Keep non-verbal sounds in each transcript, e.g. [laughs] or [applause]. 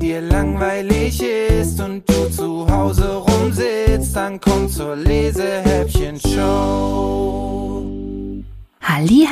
dir langweilig ist und du zu Hause rumsitzt, dann komm zur Lesehäppchen-Show.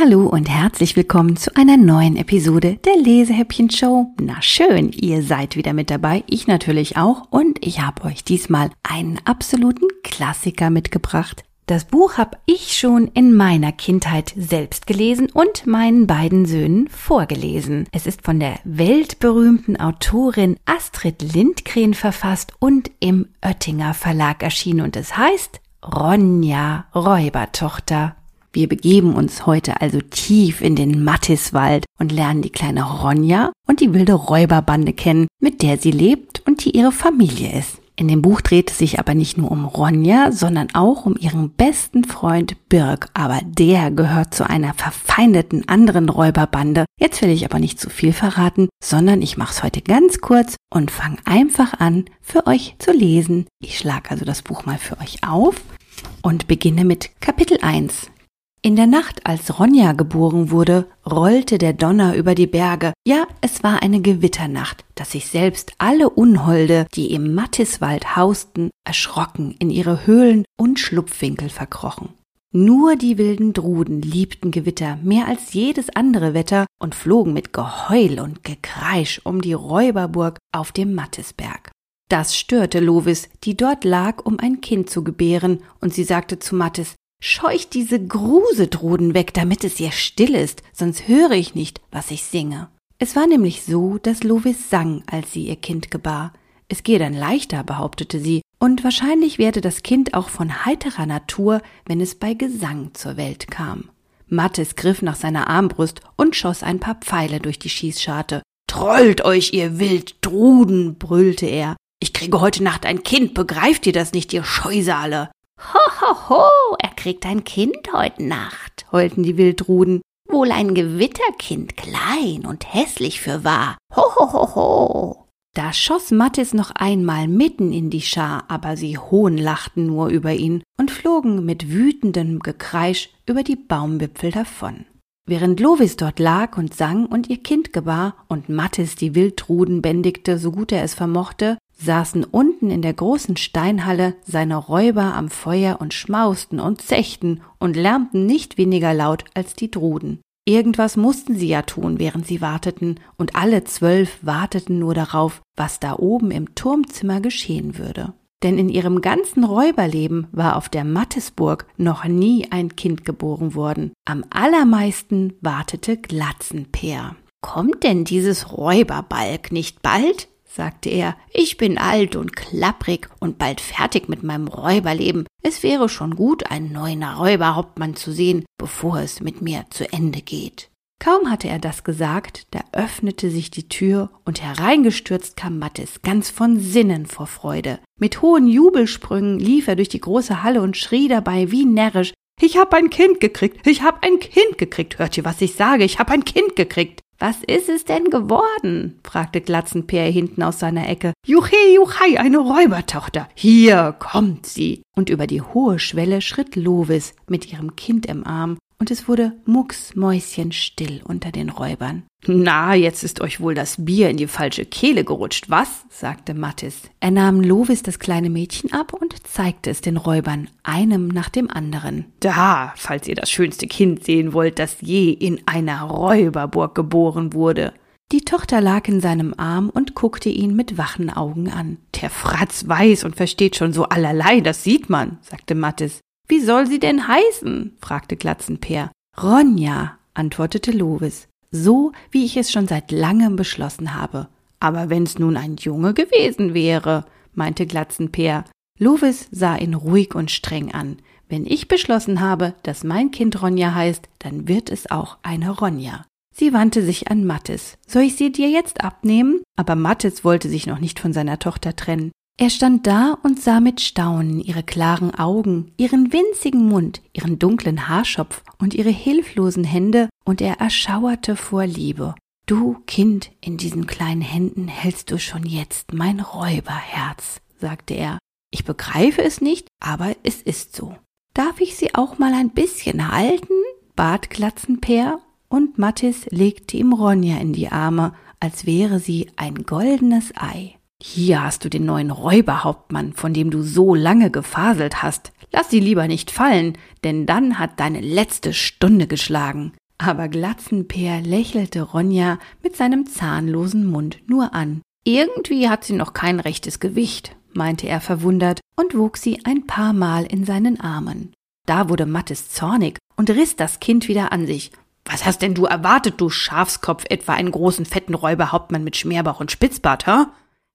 Hallo und herzlich willkommen zu einer neuen Episode der Lesehäppchen Show. Na schön, ihr seid wieder mit dabei, ich natürlich auch und ich habe euch diesmal einen absoluten Klassiker mitgebracht. Das Buch habe ich schon in meiner Kindheit selbst gelesen und meinen beiden Söhnen vorgelesen. Es ist von der weltberühmten Autorin Astrid Lindgren verfasst und im Oettinger Verlag erschienen und es heißt Ronja Räubertochter. Wir begeben uns heute also tief in den Mattiswald und lernen die kleine Ronja und die wilde Räuberbande kennen, mit der sie lebt und die ihre Familie ist. In dem Buch dreht es sich aber nicht nur um Ronja, sondern auch um ihren besten Freund Birk. Aber der gehört zu einer verfeindeten anderen Räuberbande. Jetzt will ich aber nicht zu viel verraten, sondern ich mache es heute ganz kurz und fange einfach an, für euch zu lesen. Ich schlage also das Buch mal für euch auf und beginne mit Kapitel 1. In der Nacht, als Ronja geboren wurde, rollte der Donner über die Berge. Ja, es war eine Gewitternacht, dass sich selbst alle Unholde, die im Mattiswald hausten, erschrocken in ihre Höhlen und Schlupfwinkel verkrochen. Nur die wilden Druden liebten Gewitter mehr als jedes andere Wetter und flogen mit Geheul und Gekreisch um die Räuberburg auf dem Mattisberg. Das störte Lovis, die dort lag, um ein Kind zu gebären, und sie sagte zu Mattis, Scheucht diese Grusedruden weg, damit es ihr still ist, sonst höre ich nicht, was ich singe. Es war nämlich so, dass Lovis sang, als sie ihr Kind gebar. Es gehe dann leichter, behauptete sie, und wahrscheinlich werde das Kind auch von heiterer Natur, wenn es bei Gesang zur Welt kam. Mattes griff nach seiner Armbrust und schoss ein paar Pfeile durch die Schießscharte. Trollt euch, ihr Wilddruden, brüllte er. Ich kriege heute Nacht ein Kind, begreift ihr das nicht, ihr Scheusale? Ho, ho, ho, er kriegt ein Kind heute Nacht, heulten die Wildruden. Wohl ein Gewitterkind, klein und hässlich für wahr. Ho, ho, ho, ho. Da schoss Mattis noch einmal mitten in die Schar, aber sie hohnlachten nur über ihn und flogen mit wütendem Gekreisch über die Baumwipfel davon. Während Lovis dort lag und sang und ihr Kind gebar und Mattis die Wildruden bändigte, so gut er es vermochte, saßen unten in der großen Steinhalle seine Räuber am Feuer und schmausten und zechten und lärmten nicht weniger laut als die Druden. Irgendwas mussten sie ja tun, während sie warteten, und alle zwölf warteten nur darauf, was da oben im Turmzimmer geschehen würde. Denn in ihrem ganzen Räuberleben war auf der Mattesburg noch nie ein Kind geboren worden. Am allermeisten wartete Glatzenpeer. Kommt denn dieses Räuberbalg nicht bald? Sagte er, ich bin alt und klapprig und bald fertig mit meinem Räuberleben. Es wäre schon gut, einen neuen Räuberhauptmann zu sehen, bevor es mit mir zu Ende geht. Kaum hatte er das gesagt, da öffnete sich die Tür und hereingestürzt kam Mattes, ganz von Sinnen vor Freude. Mit hohen Jubelsprüngen lief er durch die große Halle und schrie dabei wie närrisch Ich hab ein Kind gekriegt, ich hab ein Kind gekriegt. Hört ihr, was ich sage? Ich hab ein Kind gekriegt. Was ist es denn geworden? fragte Glatzenpeer hinten aus seiner Ecke. Juche, juchei, eine Räubertochter. Hier kommt sie. Und über die hohe Schwelle schritt Lovis mit ihrem Kind im Arm und es wurde mucksmäuschenstill unter den Räubern. Na, jetzt ist euch wohl das Bier in die falsche Kehle gerutscht, was? sagte Mattis. Er nahm Lovis das kleine Mädchen ab und zeigte es den Räubern, einem nach dem anderen. Da, falls ihr das schönste Kind sehen wollt, das je in einer Räuberburg geboren wurde. Die Tochter lag in seinem Arm und guckte ihn mit wachen Augen an. Der Fratz weiß und versteht schon so allerlei, das sieht man, sagte Mattis. Wie soll sie denn heißen? fragte Glatzenpeer. Ronja, antwortete Lovis, so wie ich es schon seit langem beschlossen habe. Aber wenn's nun ein Junge gewesen wäre, meinte Glatzenpeer. Lovis sah ihn ruhig und streng an. Wenn ich beschlossen habe, dass mein Kind Ronja heißt, dann wird es auch eine Ronja. Sie wandte sich an Mattis. Soll ich sie dir jetzt abnehmen? Aber Mattis wollte sich noch nicht von seiner Tochter trennen. Er stand da und sah mit Staunen ihre klaren Augen, ihren winzigen Mund, ihren dunklen Haarschopf und ihre hilflosen Hände, und er erschauerte vor Liebe. Du, Kind, in diesen kleinen Händen hältst du schon jetzt mein Räuberherz, sagte er. Ich begreife es nicht, aber es ist so. Darf ich sie auch mal ein bisschen halten? bat Glatzenpeer, und Mattis legte ihm Ronja in die Arme, als wäre sie ein goldenes Ei. Hier hast du den neuen Räuberhauptmann, von dem du so lange gefaselt hast. Lass sie lieber nicht fallen, denn dann hat deine letzte Stunde geschlagen. Aber Glatzenpeer lächelte Ronja mit seinem zahnlosen Mund nur an. Irgendwie hat sie noch kein rechtes Gewicht, meinte er verwundert und wog sie ein paar Mal in seinen Armen. Da wurde Mattes zornig und riss das Kind wieder an sich. Was hast denn du erwartet, du Schafskopf, etwa einen großen fetten Räuberhauptmann mit Schmerbauch und Spitzbart, hä?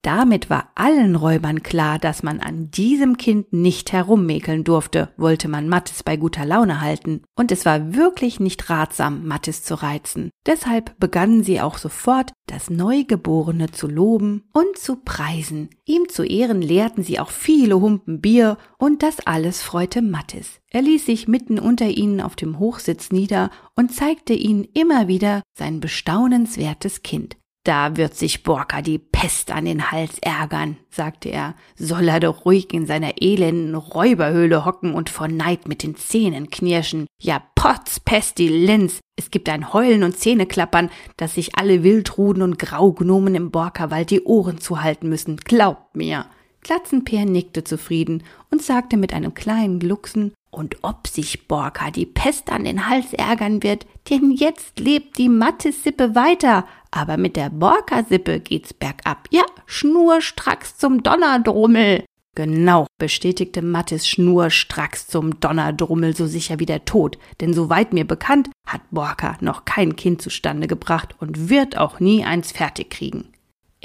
Damit war allen Räubern klar, dass man an diesem Kind nicht herummäkeln durfte, wollte man Mattes bei guter Laune halten. Und es war wirklich nicht ratsam, Mattes zu reizen. Deshalb begannen sie auch sofort, das Neugeborene zu loben und zu preisen. Ihm zu Ehren leerten sie auch viele Humpen Bier und das alles freute Mattes. Er ließ sich mitten unter ihnen auf dem Hochsitz nieder und zeigte ihnen immer wieder sein bestaunenswertes Kind. Da wird sich Borka die Pest an den Hals ärgern, sagte er, soll er doch ruhig in seiner elenden Räuberhöhle hocken und vor Neid mit den Zähnen knirschen. Ja, Potz, Pestilenz, es gibt ein Heulen und Zähneklappern, dass sich alle Wildruden und Graugnomen im Borkerwald die Ohren zuhalten müssen, glaubt mir. Glatzenpeer nickte zufrieden und sagte mit einem kleinen Glucksen, und ob sich Borka die Pest an den Hals ärgern wird, denn jetzt lebt die Mattesippe weiter, aber mit der Borka-Sippe geht's bergab. Ja, schnurstracks zum Donnerdrummel. Genau, bestätigte Mattis schnurstracks zum Donnerdrummel so sicher wie der Tod, denn soweit mir bekannt, hat Borka noch kein Kind zustande gebracht und wird auch nie eins fertig kriegen.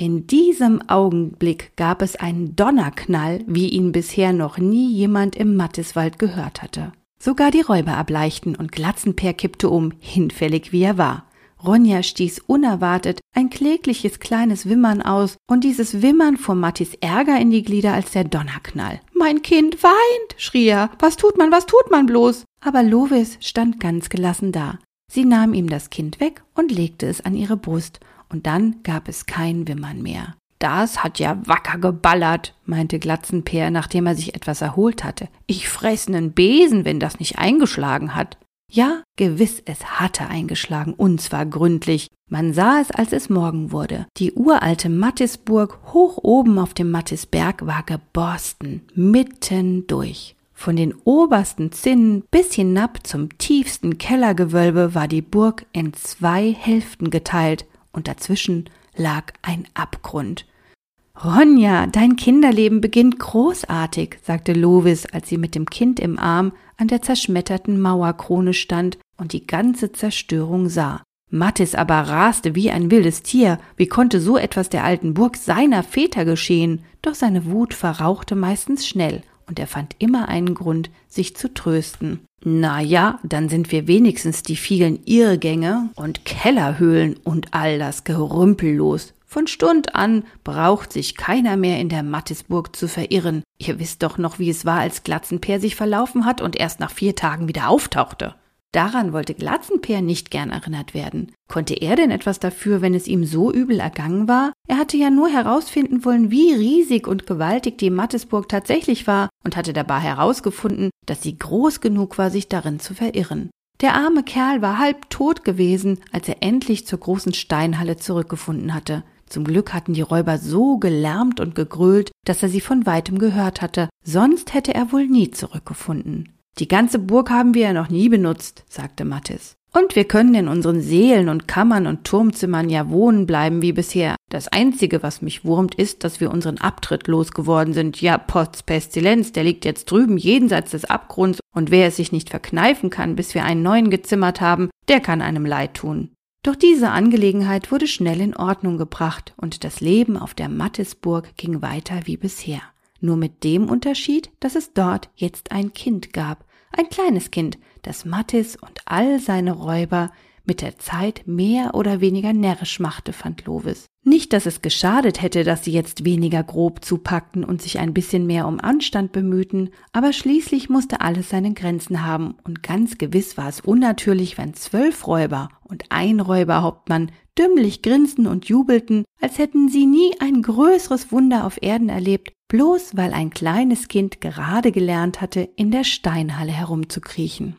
In diesem Augenblick gab es einen Donnerknall, wie ihn bisher noch nie jemand im Mattiswald gehört hatte. Sogar die Räuber erbleichten und Glatzenpeer kippte um, hinfällig wie er war. Ronja stieß unerwartet ein klägliches kleines Wimmern aus, und dieses Wimmern fuhr Mattis Ärger in die Glieder als der Donnerknall. Mein Kind weint, schrie er. Was tut man, was tut man bloß? Aber Lovis stand ganz gelassen da. Sie nahm ihm das Kind weg und legte es an ihre Brust, und dann gab es kein Wimmern mehr. Das hat ja wacker geballert, meinte Glatzenpeer, nachdem er sich etwas erholt hatte. Ich fress nen Besen, wenn das nicht eingeschlagen hat. Ja, gewiss, es hatte eingeschlagen, und zwar gründlich. Man sah es, als es Morgen wurde. Die uralte Mattisburg hoch oben auf dem Mattisberg war geborsten, mitten durch. Von den obersten Zinnen bis hinab zum tiefsten Kellergewölbe war die Burg in zwei Hälften geteilt und dazwischen lag ein Abgrund. Ronja, dein Kinderleben beginnt großartig, sagte Lovis, als sie mit dem Kind im Arm an der zerschmetterten Mauerkrone stand und die ganze Zerstörung sah. Mattis aber raste wie ein wildes Tier. Wie konnte so etwas der alten Burg seiner Väter geschehen? Doch seine Wut verrauchte meistens schnell und er fand immer einen Grund, sich zu trösten. Na ja, dann sind wir wenigstens die vielen Irrgänge und Kellerhöhlen und all das Gerümpel los. Von Stund an braucht sich keiner mehr in der Mattisburg zu verirren. Ihr wisst doch noch, wie es war, als Glatzenpeer sich verlaufen hat und erst nach vier Tagen wieder auftauchte. Daran wollte Glatzenpeer nicht gern erinnert werden. Konnte er denn etwas dafür, wenn es ihm so übel ergangen war? Er hatte ja nur herausfinden wollen, wie riesig und gewaltig die Mattisburg tatsächlich war und hatte dabei herausgefunden, dass sie groß genug war, sich darin zu verirren. Der arme Kerl war halb tot gewesen, als er endlich zur großen Steinhalle zurückgefunden hatte. Zum Glück hatten die Räuber so gelärmt und gegrölt, dass er sie von weitem gehört hatte, sonst hätte er wohl nie zurückgefunden. Die ganze Burg haben wir ja noch nie benutzt, sagte Mattis. Und wir können in unseren Seelen und Kammern und Turmzimmern ja wohnen bleiben wie bisher. Das Einzige, was mich wurmt, ist, dass wir unseren Abtritt losgeworden sind. Ja, Potz Pestilenz, der liegt jetzt drüben jenseits des Abgrunds, und wer es sich nicht verkneifen kann, bis wir einen neuen gezimmert haben, der kann einem leid tun. Doch diese Angelegenheit wurde schnell in Ordnung gebracht, und das Leben auf der Mattisburg ging weiter wie bisher. Nur mit dem Unterschied, dass es dort jetzt ein Kind gab, ein kleines Kind, das Mattis und all seine Räuber mit der Zeit mehr oder weniger närrisch machte, fand Lovis. Nicht, dass es geschadet hätte, dass sie jetzt weniger grob zupackten und sich ein bisschen mehr um Anstand bemühten, aber schließlich musste alles seine Grenzen haben, und ganz gewiss war es unnatürlich, wenn zwölf Räuber und ein Räuberhauptmann dümmlich grinsten und jubelten, als hätten sie nie ein größeres Wunder auf Erden erlebt, bloß weil ein kleines Kind gerade gelernt hatte, in der Steinhalle herumzukriechen.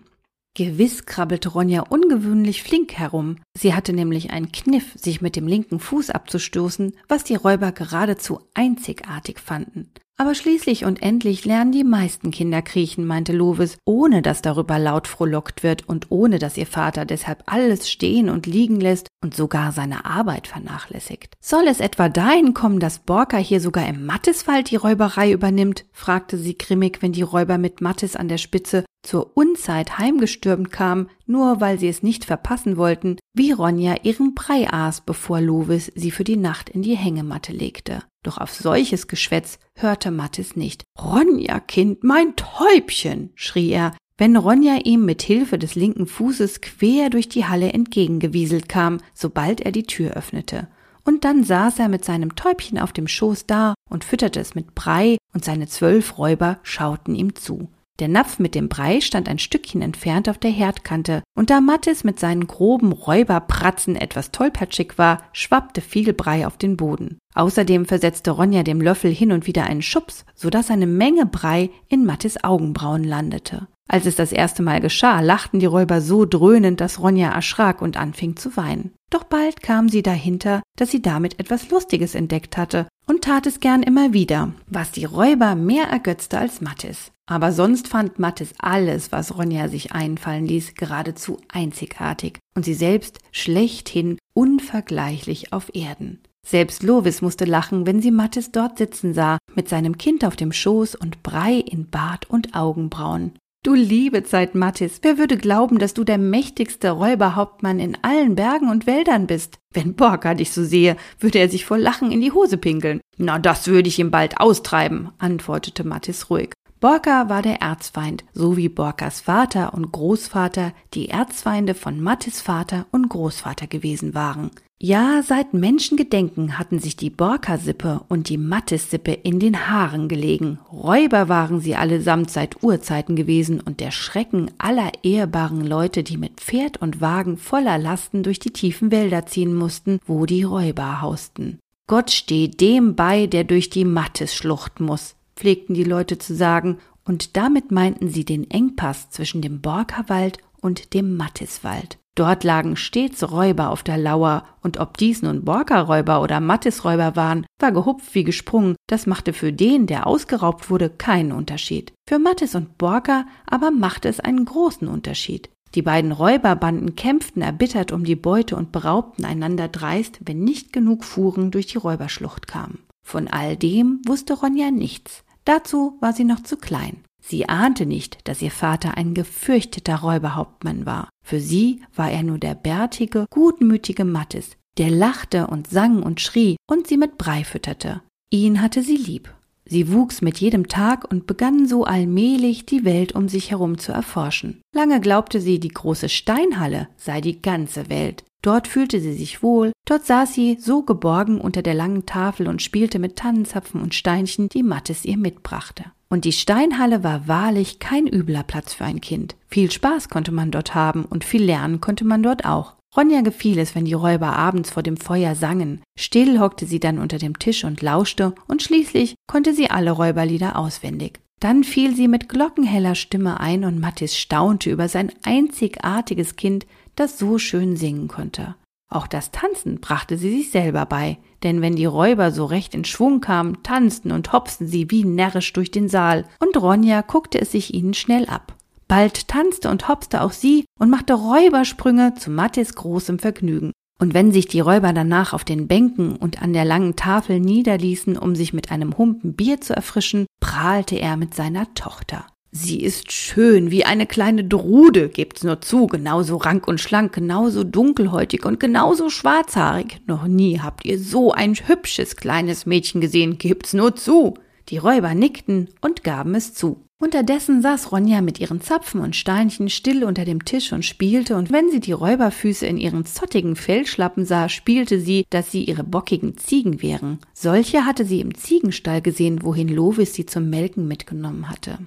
Gewiss krabbelte Ronja ungewöhnlich flink herum. Sie hatte nämlich einen Kniff, sich mit dem linken Fuß abzustoßen, was die Räuber geradezu einzigartig fanden. Aber schließlich und endlich lernen die meisten Kinder kriechen, meinte Lovis, ohne dass darüber laut frohlockt wird und ohne dass ihr Vater deshalb alles stehen und liegen lässt und sogar seine Arbeit vernachlässigt. Soll es etwa dahin kommen, dass Borka hier sogar im Matteswald die Räuberei übernimmt? fragte sie grimmig, wenn die Räuber mit Mattes an der Spitze zur Unzeit heimgestürmt kamen, nur weil sie es nicht verpassen wollten, wie Ronja ihren Brei aß, bevor Lovis sie für die Nacht in die Hängematte legte. Doch auf solches Geschwätz hörte Mattes nicht. Ronja, Kind, mein Täubchen, schrie er, wenn Ronja ihm mit Hilfe des linken Fußes quer durch die Halle entgegengewieselt kam, sobald er die Tür öffnete. Und dann saß er mit seinem Täubchen auf dem Schoß da und fütterte es mit Brei, und seine zwölf Räuber schauten ihm zu. Der Napf mit dem Brei stand ein Stückchen entfernt auf der Herdkante, und da Mattis mit seinen groben Räuberpratzen etwas tollpatschig war, schwappte viel Brei auf den Boden. Außerdem versetzte Ronja dem Löffel hin und wieder einen Schubs, so dass eine Menge Brei in Mattis Augenbrauen landete. Als es das erste Mal geschah, lachten die Räuber so dröhnend, dass Ronja erschrak und anfing zu weinen. Doch bald kam sie dahinter, dass sie damit etwas Lustiges entdeckt hatte und tat es gern immer wieder, was die Räuber mehr ergötzte als Mattis. Aber sonst fand Mattes alles, was Ronja sich einfallen ließ, geradezu einzigartig und sie selbst schlechthin unvergleichlich auf Erden. Selbst Lovis musste lachen, wenn sie Mattes dort sitzen sah, mit seinem Kind auf dem Schoß und Brei in Bart und Augenbrauen. Du liebe Zeit, Mattis, wer würde glauben, dass du der mächtigste Räuberhauptmann in allen Bergen und Wäldern bist? Wenn Borka dich so sehe, würde er sich vor Lachen in die Hose pinkeln. Na, das würde ich ihm bald austreiben, antwortete Mattis ruhig. Borka war der Erzfeind, so wie Borkas Vater und Großvater die Erzfeinde von Mattis Vater und Großvater gewesen waren. Ja, seit Menschengedenken hatten sich die Borka-Sippe und die Mattis-Sippe in den Haaren gelegen. Räuber waren sie allesamt seit Urzeiten gewesen und der Schrecken aller ehrbaren Leute, die mit Pferd und Wagen voller Lasten durch die tiefen Wälder ziehen mussten, wo die Räuber hausten. Gott steh dem bei, der durch die Mattis schluchten muss pflegten die Leute zu sagen, und damit meinten sie den Engpass zwischen dem Borkerwald und dem Mattiswald. Dort lagen stets Räuber auf der Lauer, und ob dies nun Borkerräuber oder Mattisräuber waren, war gehupft wie gesprungen, das machte für den, der ausgeraubt wurde, keinen Unterschied. Für Mattis und Borker aber machte es einen großen Unterschied. Die beiden Räuberbanden kämpften erbittert um die Beute und beraubten einander dreist, wenn nicht genug Fuhren durch die Räuberschlucht kamen. Von all dem wusste Ronja nichts. Dazu war sie noch zu klein. Sie ahnte nicht, dass ihr Vater ein gefürchteter Räuberhauptmann war. Für sie war er nur der bärtige, gutmütige Mattes, der lachte und sang und schrie und sie mit Brei fütterte. Ihn hatte sie lieb. Sie wuchs mit jedem Tag und begann so allmählich die Welt um sich herum zu erforschen. Lange glaubte sie, die große Steinhalle sei die ganze Welt. Dort fühlte sie sich wohl, dort saß sie so geborgen unter der langen Tafel und spielte mit Tannenzapfen und Steinchen, die Mattes ihr mitbrachte. Und die Steinhalle war wahrlich kein übler Platz für ein Kind. Viel Spaß konnte man dort haben und viel lernen konnte man dort auch. Ronja gefiel es, wenn die Räuber abends vor dem Feuer sangen. Still hockte sie dann unter dem Tisch und lauschte, und schließlich konnte sie alle Räuberlieder auswendig. Dann fiel sie mit glockenheller Stimme ein und Mattis staunte über sein einzigartiges Kind, das so schön singen konnte. Auch das Tanzen brachte sie sich selber bei, denn wenn die Räuber so recht in Schwung kamen, tanzten und hopsten sie wie närrisch durch den Saal, und Ronja guckte es sich ihnen schnell ab. Bald tanzte und hopste auch sie und machte Räubersprünge zu Mattis großem Vergnügen. Und wenn sich die Räuber danach auf den Bänken und an der langen Tafel niederließen, um sich mit einem Humpen Bier zu erfrischen, prahlte er mit seiner Tochter. Sie ist schön wie eine kleine Drude, gebt's nur zu, genauso rank und schlank, genauso dunkelhäutig und genauso schwarzhaarig. Noch nie habt ihr so ein hübsches kleines Mädchen gesehen, gebt's nur zu. Die Räuber nickten und gaben es zu. Unterdessen saß Ronja mit ihren Zapfen und Steinchen still unter dem Tisch und spielte, und wenn sie die Räuberfüße in ihren zottigen Fellschlappen sah, spielte sie, dass sie ihre bockigen Ziegen wären. Solche hatte sie im Ziegenstall gesehen, wohin Lovis sie zum Melken mitgenommen hatte.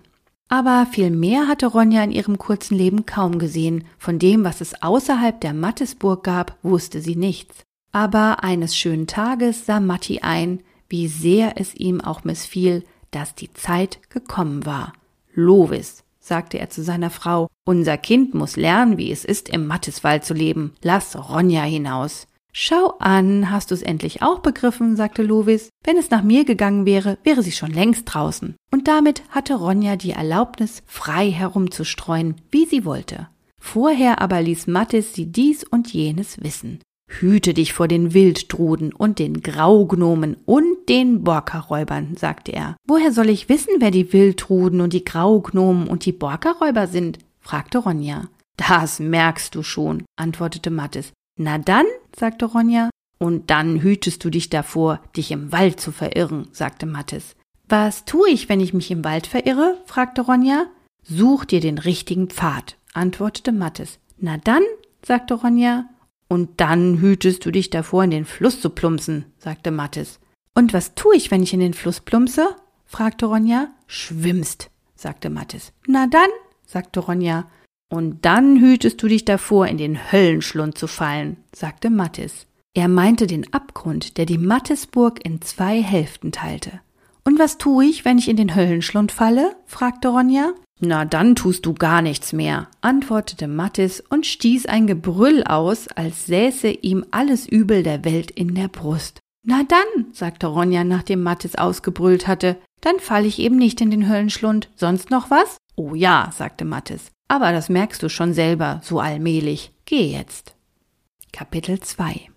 Aber viel mehr hatte Ronja in ihrem kurzen Leben kaum gesehen. Von dem, was es außerhalb der Mattesburg gab, wusste sie nichts. Aber eines schönen Tages sah Matti ein, wie sehr es ihm auch missfiel, dass die Zeit gekommen war. Lovis sagte er zu seiner Frau. Unser Kind muss lernen, wie es ist, im Matteswald zu leben. Lass Ronja hinaus. Schau an, hast du's endlich auch begriffen, sagte Lovis. Wenn es nach mir gegangen wäre, wäre sie schon längst draußen. Und damit hatte Ronja die Erlaubnis, frei herumzustreuen, wie sie wollte. Vorher aber ließ Mattis sie dies und jenes wissen. Hüte dich vor den Wildtruden und den Graugnomen und den Borkerräubern, sagte er. Woher soll ich wissen, wer die Wildtruden und die Graugnomen und die Borkerräuber sind? fragte Ronja. Das merkst du schon, antwortete Mattis. Na dann, sagte Ronja. Und dann hütest du dich davor, dich im Wald zu verirren, sagte Mattis. Was tue ich, wenn ich mich im Wald verirre? fragte Ronja. Such dir den richtigen Pfad, antwortete Mattis. Na dann, sagte Ronja. Und dann hütest du dich davor, in den Fluss zu plumpsen, sagte Mattis. Und was tue ich, wenn ich in den Fluss plumpse? fragte Ronja. Schwimmst, sagte Mattis. Na dann, sagte Ronja. Und dann hütest du dich davor, in den Höllenschlund zu fallen, sagte Mattis. Er meinte den Abgrund, der die Mattisburg in zwei Hälften teilte. Und was tue ich, wenn ich in den Höllenschlund falle? fragte Ronja. Na, dann tust du gar nichts mehr, antwortete Mattis und stieß ein Gebrüll aus, als säße ihm alles Übel der Welt in der Brust. Na dann, sagte Ronja, nachdem Mattis ausgebrüllt hatte, dann fall ich eben nicht in den Höllenschlund. Sonst noch was? Oh ja, sagte Mattis. Aber das merkst du schon selber, so allmählich. Geh jetzt. Kapitel 2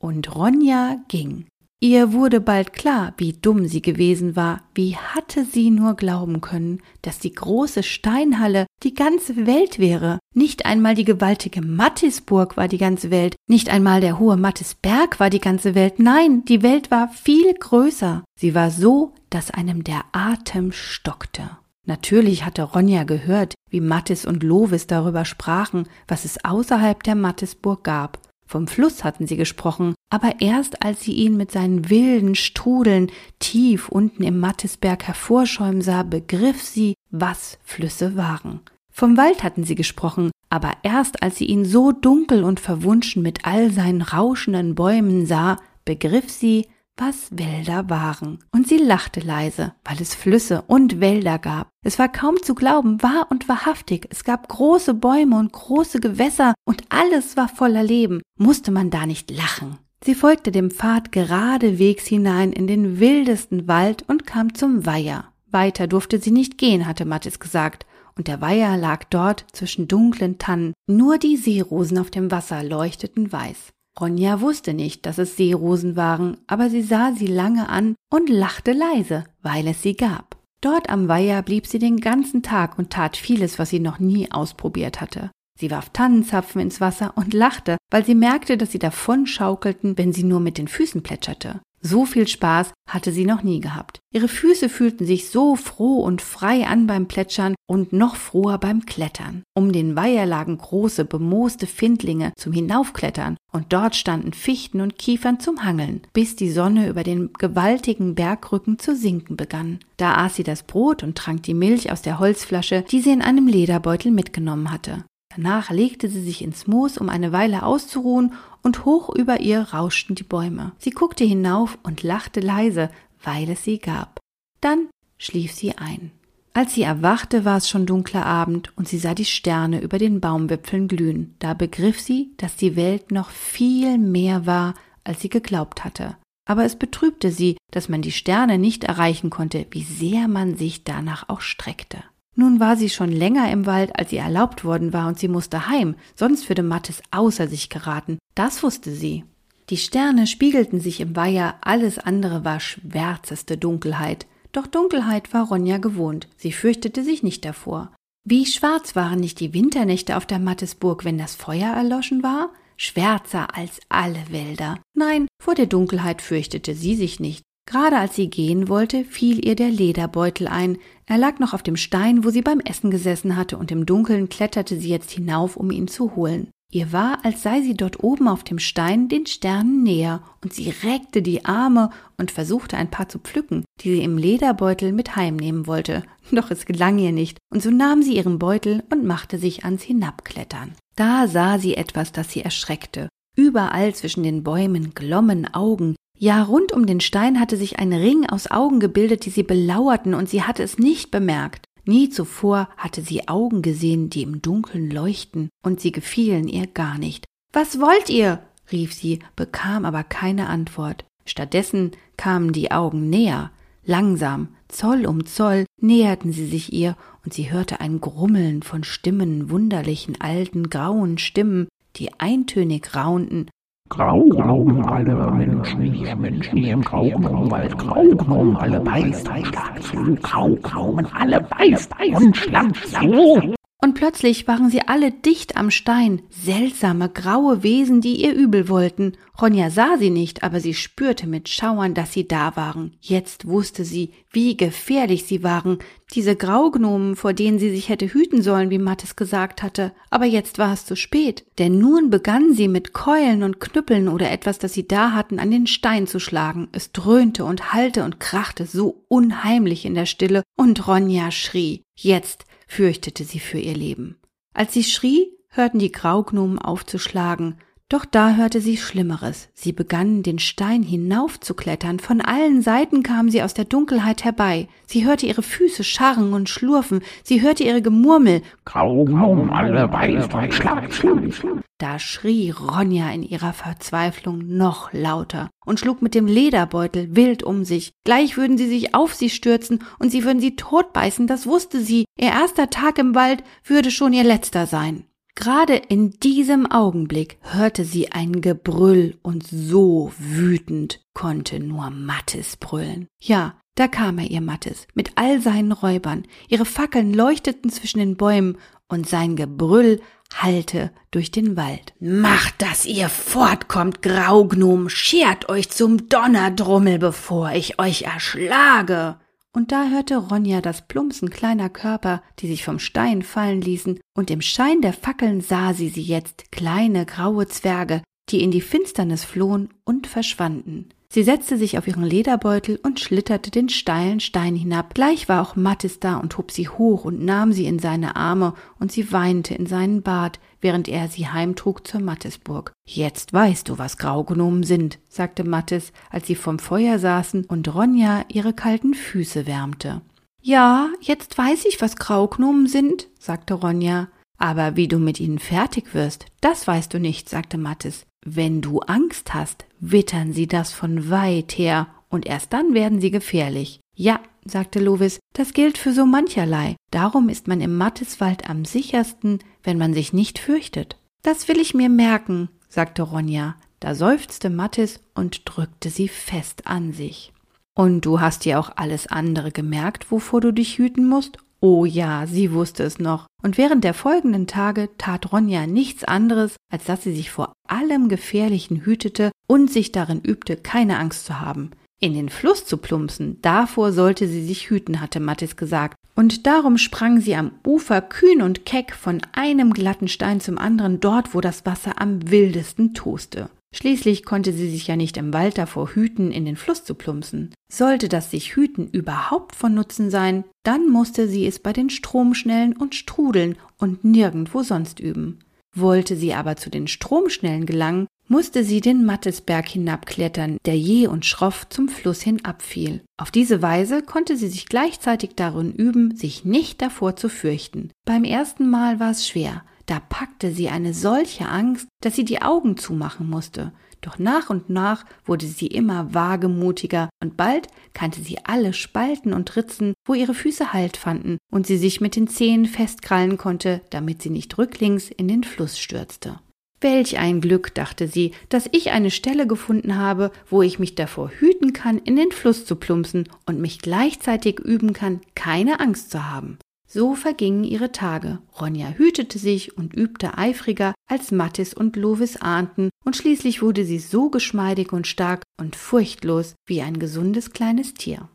Und Ronja ging. Ihr wurde bald klar, wie dumm sie gewesen war, wie hatte sie nur glauben können, dass die große Steinhalle die ganze Welt wäre. Nicht einmal die gewaltige Mattisburg war die ganze Welt, nicht einmal der hohe Mattisberg war die ganze Welt, nein, die Welt war viel größer. Sie war so, dass einem der Atem stockte. Natürlich hatte Ronja gehört, wie Mattis und Lovis darüber sprachen, was es außerhalb der Mattisburg gab. Vom Fluss hatten sie gesprochen, aber erst als sie ihn mit seinen wilden Strudeln tief unten im Mattisberg hervorschäumen sah, begriff sie, was Flüsse waren. Vom Wald hatten sie gesprochen, aber erst als sie ihn so dunkel und verwunschen mit all seinen rauschenden Bäumen sah, begriff sie, was Wälder waren. Und sie lachte leise, weil es Flüsse und Wälder gab. Es war kaum zu glauben, wahr und wahrhaftig. Es gab große Bäume und große Gewässer und alles war voller Leben. Musste man da nicht lachen? Sie folgte dem Pfad geradewegs hinein in den wildesten Wald und kam zum Weiher. Weiter durfte sie nicht gehen, hatte Mattis gesagt, und der Weiher lag dort zwischen dunklen Tannen. Nur die Seerosen auf dem Wasser leuchteten weiß. Ronja wusste nicht, dass es Seerosen waren, aber sie sah sie lange an und lachte leise, weil es sie gab. Dort am Weiher blieb sie den ganzen Tag und tat vieles, was sie noch nie ausprobiert hatte. Sie warf Tannenzapfen ins Wasser und lachte, weil sie merkte, dass sie davon schaukelten, wenn sie nur mit den Füßen plätscherte. So viel Spaß hatte sie noch nie gehabt. Ihre Füße fühlten sich so froh und frei an beim Plätschern und noch froher beim Klettern. Um den Weiher lagen große, bemooste Findlinge zum Hinaufklettern und dort standen Fichten und Kiefern zum Hangeln, bis die Sonne über den gewaltigen Bergrücken zu sinken begann. Da aß sie das Brot und trank die Milch aus der Holzflasche, die sie in einem Lederbeutel mitgenommen hatte. Danach legte sie sich ins Moos, um eine Weile auszuruhen, und hoch über ihr rauschten die Bäume. Sie guckte hinauf und lachte leise, weil es sie gab. Dann schlief sie ein. Als sie erwachte, war es schon dunkler Abend und sie sah die Sterne über den Baumwipfeln glühen. Da begriff sie, dass die Welt noch viel mehr war, als sie geglaubt hatte. Aber es betrübte sie, dass man die Sterne nicht erreichen konnte, wie sehr man sich danach auch streckte. Nun war sie schon länger im Wald, als ihr erlaubt worden war, und sie musste heim, sonst würde Mattes außer sich geraten. Das wusste sie. Die Sterne spiegelten sich im Weiher, alles andere war schwärzeste Dunkelheit. Doch Dunkelheit war Ronja gewohnt, sie fürchtete sich nicht davor. Wie schwarz waren nicht die Winternächte auf der Mattesburg, wenn das Feuer erloschen war? Schwärzer als alle Wälder. Nein, vor der Dunkelheit fürchtete sie sich nicht. Gerade als sie gehen wollte, fiel ihr der Lederbeutel ein. Er lag noch auf dem Stein, wo sie beim Essen gesessen hatte, und im Dunkeln kletterte sie jetzt hinauf, um ihn zu holen. Ihr war, als sei sie dort oben auf dem Stein den Sternen näher, und sie reckte die Arme und versuchte ein paar zu pflücken, die sie im Lederbeutel mit heimnehmen wollte. Doch es gelang ihr nicht, und so nahm sie ihren Beutel und machte sich ans Hinabklettern. Da sah sie etwas, das sie erschreckte. Überall zwischen den Bäumen glommen Augen, ja, rund um den Stein hatte sich ein Ring aus Augen gebildet, die sie belauerten, und sie hatte es nicht bemerkt. Nie zuvor hatte sie Augen gesehen, die im Dunkeln leuchten, und sie gefielen ihr gar nicht. Was wollt ihr? rief sie, bekam aber keine Antwort. Stattdessen kamen die Augen näher. Langsam, Zoll um Zoll, näherten sie sich ihr, und sie hörte ein Grummeln von Stimmen, wunderlichen, alten, grauen Stimmen, die eintönig raunten. Grau glauben alle Menschen, hier Menschen hier im Graugnumwald, grau glauben alle beißt und schlag zu, grau glauben alle beißt und schlag zu und plötzlich waren sie alle dicht am Stein, seltsame, graue Wesen, die ihr übel wollten. Ronja sah sie nicht, aber sie spürte mit Schauern, dass sie da waren. Jetzt wusste sie, wie gefährlich sie waren, diese Graugnomen, vor denen sie sich hätte hüten sollen, wie Mattes gesagt hatte. Aber jetzt war es zu spät, denn nun begann sie mit Keulen und Knüppeln oder etwas, das sie da hatten, an den Stein zu schlagen. Es dröhnte und hallte und krachte so unheimlich in der Stille, und Ronja schrie. Jetzt fürchtete sie für ihr Leben. Als sie schrie, hörten die Graugnomen aufzuschlagen, doch da hörte sie Schlimmeres. Sie begannen den Stein hinaufzuklettern. Von allen Seiten kamen sie aus der Dunkelheit herbei. Sie hörte ihre Füße scharren und schlurfen. Sie hörte ihre Gemurmel. Kaum alle weiß und schlag zu. Da schrie Ronja in ihrer Verzweiflung noch lauter und schlug mit dem Lederbeutel wild um sich. Gleich würden sie sich auf sie stürzen und sie würden sie totbeißen, das wusste sie. Ihr erster Tag im Wald würde schon ihr letzter sein. Gerade in diesem Augenblick hörte sie ein Gebrüll und so wütend konnte nur Mattes brüllen. Ja, da kam er, ihr Mattes, mit all seinen Räubern. Ihre Fackeln leuchteten zwischen den Bäumen und sein Gebrüll hallte durch den Wald. Macht, dass ihr fortkommt, Graugnom, schert euch zum Donnerdrummel, bevor ich euch erschlage und da hörte Ronja das Plumpsen kleiner Körper, die sich vom Stein fallen ließen, und im Schein der Fackeln sah sie sie jetzt, kleine graue Zwerge, die in die Finsternis flohen und verschwanden. Sie setzte sich auf ihren Lederbeutel und schlitterte den steilen Stein hinab. Gleich war auch Mattis da und hob sie hoch und nahm sie in seine Arme, und sie weinte in seinen Bart, während er sie heimtrug zur Mattisburg. Jetzt weißt du, was Graugnomen sind, sagte Mattis, als sie vom Feuer saßen und Ronja ihre kalten Füße wärmte. Ja, jetzt weiß ich, was Graugnomen sind, sagte Ronja. Aber wie du mit ihnen fertig wirst, das weißt du nicht, sagte Mattis. Wenn du Angst hast, wittern sie das von weit her, und erst dann werden sie gefährlich. Ja, sagte Lovis, das gilt für so mancherlei. Darum ist man im Mattiswald am sichersten, wenn man sich nicht fürchtet. Das will ich mir merken, sagte Ronja. Da seufzte Mattis und drückte sie fest an sich. Und du hast dir auch alles andere gemerkt, wovor du dich hüten musst? Oh ja, sie wusste es noch. Und während der folgenden Tage tat Ronja nichts anderes, als dass sie sich vor allem Gefährlichen hütete und sich darin übte, keine Angst zu haben. In den Fluss zu plumpsen, davor sollte sie sich hüten, hatte Mattis gesagt, und darum sprang sie am Ufer kühn und keck von einem glatten Stein zum anderen dort, wo das Wasser am wildesten toste. Schließlich konnte sie sich ja nicht im Wald davor hüten, in den Fluss zu plumpsen. Sollte das sich hüten überhaupt von Nutzen sein, dann musste sie es bei den Stromschnellen und Strudeln und nirgendwo sonst üben. Wollte sie aber zu den Stromschnellen gelangen, musste sie den Mattesberg hinabklettern, der je und schroff zum Fluss hin abfiel. Auf diese Weise konnte sie sich gleichzeitig darin üben, sich nicht davor zu fürchten. Beim ersten Mal war es schwer, da packte sie eine solche Angst, dass sie die Augen zumachen musste. Doch nach und nach wurde sie immer wagemutiger und bald kannte sie alle Spalten und Ritzen, wo ihre Füße Halt fanden und sie sich mit den Zehen festkrallen konnte, damit sie nicht rücklings in den Fluss stürzte. Welch ein Glück, dachte sie, dass ich eine Stelle gefunden habe, wo ich mich davor hüten kann, in den Fluss zu plumpsen und mich gleichzeitig üben kann, keine Angst zu haben. So vergingen ihre Tage. Ronja hütete sich und übte eifriger, als Mattis und Lovis ahnten, und schließlich wurde sie so geschmeidig und stark und furchtlos wie ein gesundes kleines Tier.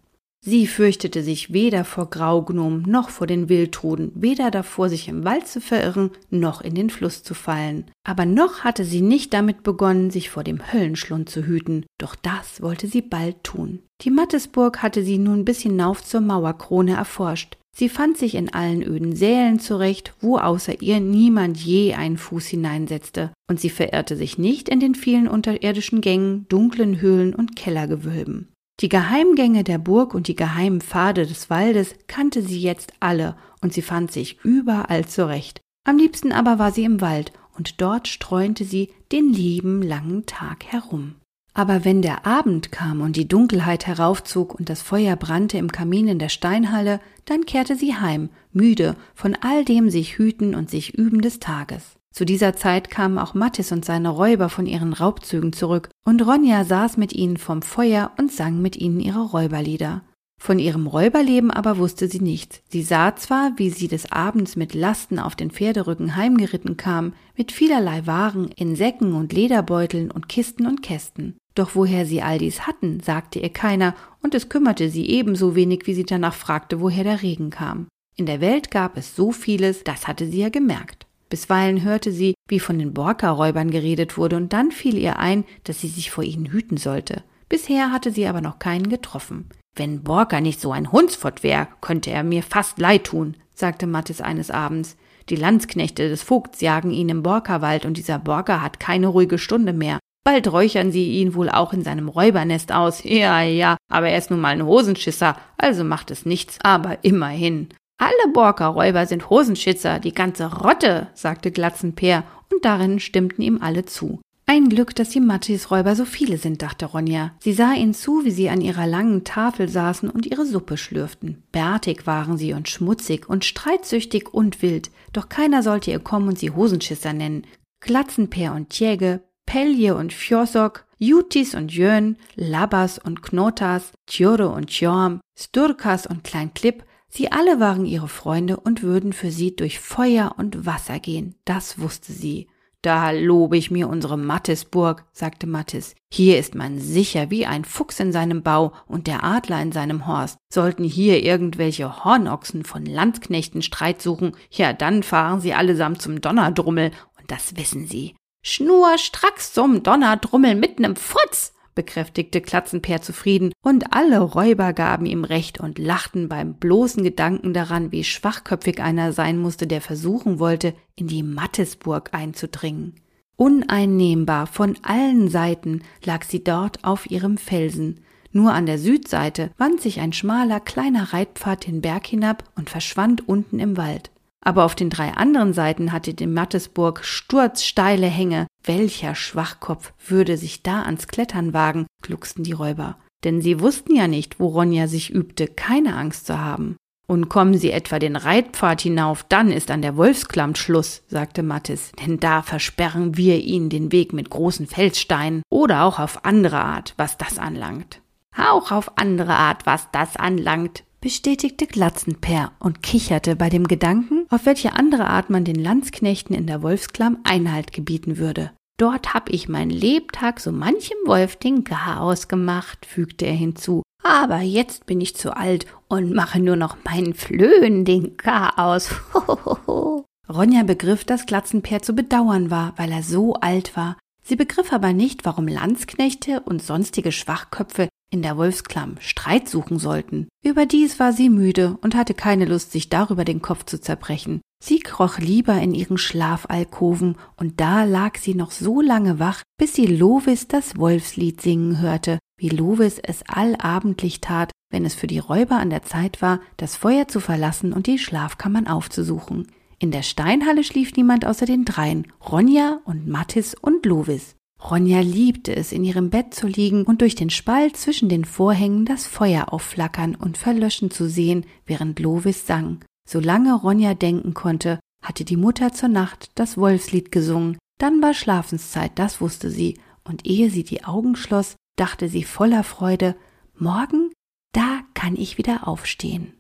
Sie fürchtete sich weder vor Graugnomen noch vor den Wildtruden, weder davor, sich im Wald zu verirren, noch in den Fluss zu fallen. Aber noch hatte sie nicht damit begonnen, sich vor dem Höllenschlund zu hüten, doch das wollte sie bald tun. Die Mattesburg hatte sie nun bis hinauf zur Mauerkrone erforscht. Sie fand sich in allen öden Sälen zurecht, wo außer ihr niemand je einen Fuß hineinsetzte, und sie verirrte sich nicht in den vielen unterirdischen Gängen, dunklen Höhlen und Kellergewölben. Die Geheimgänge der Burg und die geheimen Pfade des Waldes kannte sie jetzt alle, und sie fand sich überall zurecht. Am liebsten aber war sie im Wald, und dort streunte sie den lieben langen Tag herum. Aber wenn der Abend kam und die Dunkelheit heraufzog und das Feuer brannte im Kamin in der Steinhalle, dann kehrte sie heim, müde von all dem sich hüten und sich üben des Tages. Zu dieser Zeit kamen auch Mattis und seine Räuber von ihren Raubzügen zurück, und Ronja saß mit ihnen vom Feuer und sang mit ihnen ihre Räuberlieder. Von ihrem Räuberleben aber wusste sie nichts. Sie sah zwar, wie sie des Abends mit Lasten auf den Pferderücken heimgeritten kam, mit vielerlei Waren in Säcken und Lederbeuteln und Kisten und Kästen. Doch woher sie all dies hatten, sagte ihr keiner, und es kümmerte sie ebenso wenig, wie sie danach fragte, woher der Regen kam. In der Welt gab es so vieles, das hatte sie ja gemerkt. Bisweilen hörte sie, wie von den Borka-Räubern geredet wurde, und dann fiel ihr ein, dass sie sich vor ihnen hüten sollte. Bisher hatte sie aber noch keinen getroffen. Wenn Borka nicht so ein Hundsfott wär, könnte er mir fast leid tun, sagte Mattes eines Abends. Die Landsknechte des Vogts jagen ihn im Borkerwald und dieser Borka hat keine ruhige Stunde mehr. Bald räuchern sie ihn wohl auch in seinem Räubernest aus. Ja, ja, aber er ist nun mal ein Hosenschisser, also macht es nichts, aber immerhin. Alle Borker Räuber sind Hosenschitzer, die ganze Rotte, sagte Glatzenpeer, und darin stimmten ihm alle zu. Ein Glück, dass die Mattis-Räuber so viele sind, dachte Ronja. Sie sah ihnen zu, wie sie an ihrer langen Tafel saßen und ihre Suppe schlürften. Bärtig waren sie und schmutzig und streitsüchtig und wild, doch keiner sollte ihr kommen und sie Hosenschisser nennen. Glatzenpeer und Tjäge, Pelje und Fjosok, Jutis und Jön, Labas und Knotas, Tjore und Tjorm, Sturkas und Klein Klipp Sie alle waren ihre Freunde und würden für sie durch Feuer und Wasser gehen, das wusste sie. Da lobe ich mir unsere Mattisburg, sagte Mattis. Hier ist man sicher wie ein Fuchs in seinem Bau und der Adler in seinem Horst. Sollten hier irgendwelche Hornochsen von Landknechten Streit suchen, ja, dann fahren sie allesamt zum Donnerdrummel, und das wissen sie. Schnurstracks zum Donnerdrummel mit nem Futz, bekräftigte Klatzenpeer zufrieden, und alle Räuber gaben ihm recht und lachten beim bloßen Gedanken daran, wie schwachköpfig einer sein musste, der versuchen wollte, in die Mattisburg einzudringen. Uneinnehmbar von allen Seiten lag sie dort auf ihrem Felsen. Nur an der Südseite wand sich ein schmaler kleiner Reitpfad den Berg hinab und verschwand unten im Wald. Aber auf den drei anderen Seiten hatte die Mattesburg sturzsteile Hänge. Welcher Schwachkopf würde sich da ans Klettern wagen, glucksten die Räuber. Denn sie wussten ja nicht, wo Ronja sich übte, keine Angst zu haben. Und kommen Sie etwa den Reitpfad hinauf, dann ist an der Wolfsklamm Schluss, sagte Mattis, denn da versperren wir Ihnen den Weg mit großen Felssteinen oder auch auf andere Art, was das anlangt. Auch auf andere Art, was das anlangt, bestätigte Glatzenper und kicherte bei dem Gedanken, auf welche andere Art man den Landsknechten in der Wolfsklamm Einhalt gebieten würde. Dort hab ich mein Lebtag so manchem Wolf den Garaus gemacht, fügte er hinzu. Aber jetzt bin ich zu alt und mache nur noch meinen Flöhen den Garaus. [laughs] Ronja begriff, dass Glatzenper zu bedauern war, weil er so alt war. Sie begriff aber nicht, warum Landsknechte und sonstige Schwachköpfe in der Wolfsklamm Streit suchen sollten. Überdies war sie müde und hatte keine Lust, sich darüber den Kopf zu zerbrechen. Sie kroch lieber in ihren Schlafalkoven, und da lag sie noch so lange wach, bis sie Lovis das Wolfslied singen hörte, wie Lovis es allabendlich tat, wenn es für die Räuber an der Zeit war, das Feuer zu verlassen und die Schlafkammern aufzusuchen. In der Steinhalle schlief niemand außer den dreien, Ronja und Mattis und Lovis. Ronja liebte es, in ihrem Bett zu liegen und durch den Spalt zwischen den Vorhängen das Feuer aufflackern und verlöschen zu sehen, während Lovis sang. Solange Ronja denken konnte, hatte die Mutter zur Nacht das Wolfslied gesungen. Dann war Schlafenszeit, das wusste sie, und ehe sie die Augen schloss, dachte sie voller Freude, morgen, da kann ich wieder aufstehen.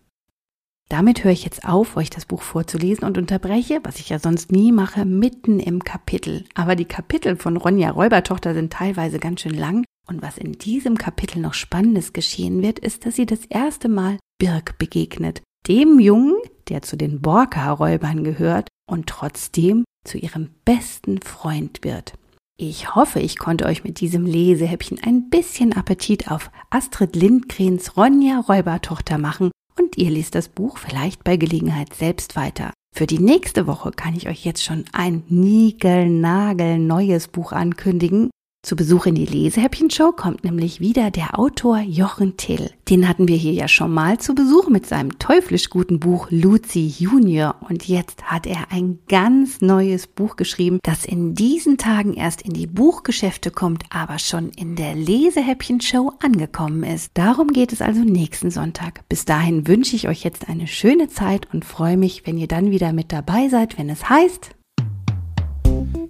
Damit höre ich jetzt auf, euch das Buch vorzulesen und unterbreche, was ich ja sonst nie mache, mitten im Kapitel. Aber die Kapitel von Ronja Räubertochter sind teilweise ganz schön lang. Und was in diesem Kapitel noch Spannendes geschehen wird, ist, dass sie das erste Mal Birk begegnet. Dem Jungen, der zu den Borka-Räubern gehört und trotzdem zu ihrem besten Freund wird. Ich hoffe, ich konnte euch mit diesem Lesehäppchen ein bisschen Appetit auf Astrid Lindgrens Ronja Räubertochter machen und ihr liest das Buch vielleicht bei Gelegenheit selbst weiter. Für die nächste Woche kann ich euch jetzt schon ein niegelnagel neues Buch ankündigen. Zu Besuch in die Lesehäppchen-Show kommt nämlich wieder der Autor Jochen Till. Den hatten wir hier ja schon mal zu Besuch mit seinem teuflisch guten Buch Luzi Junior. Und jetzt hat er ein ganz neues Buch geschrieben, das in diesen Tagen erst in die Buchgeschäfte kommt, aber schon in der Lesehäppchen-Show angekommen ist. Darum geht es also nächsten Sonntag. Bis dahin wünsche ich euch jetzt eine schöne Zeit und freue mich, wenn ihr dann wieder mit dabei seid, wenn es heißt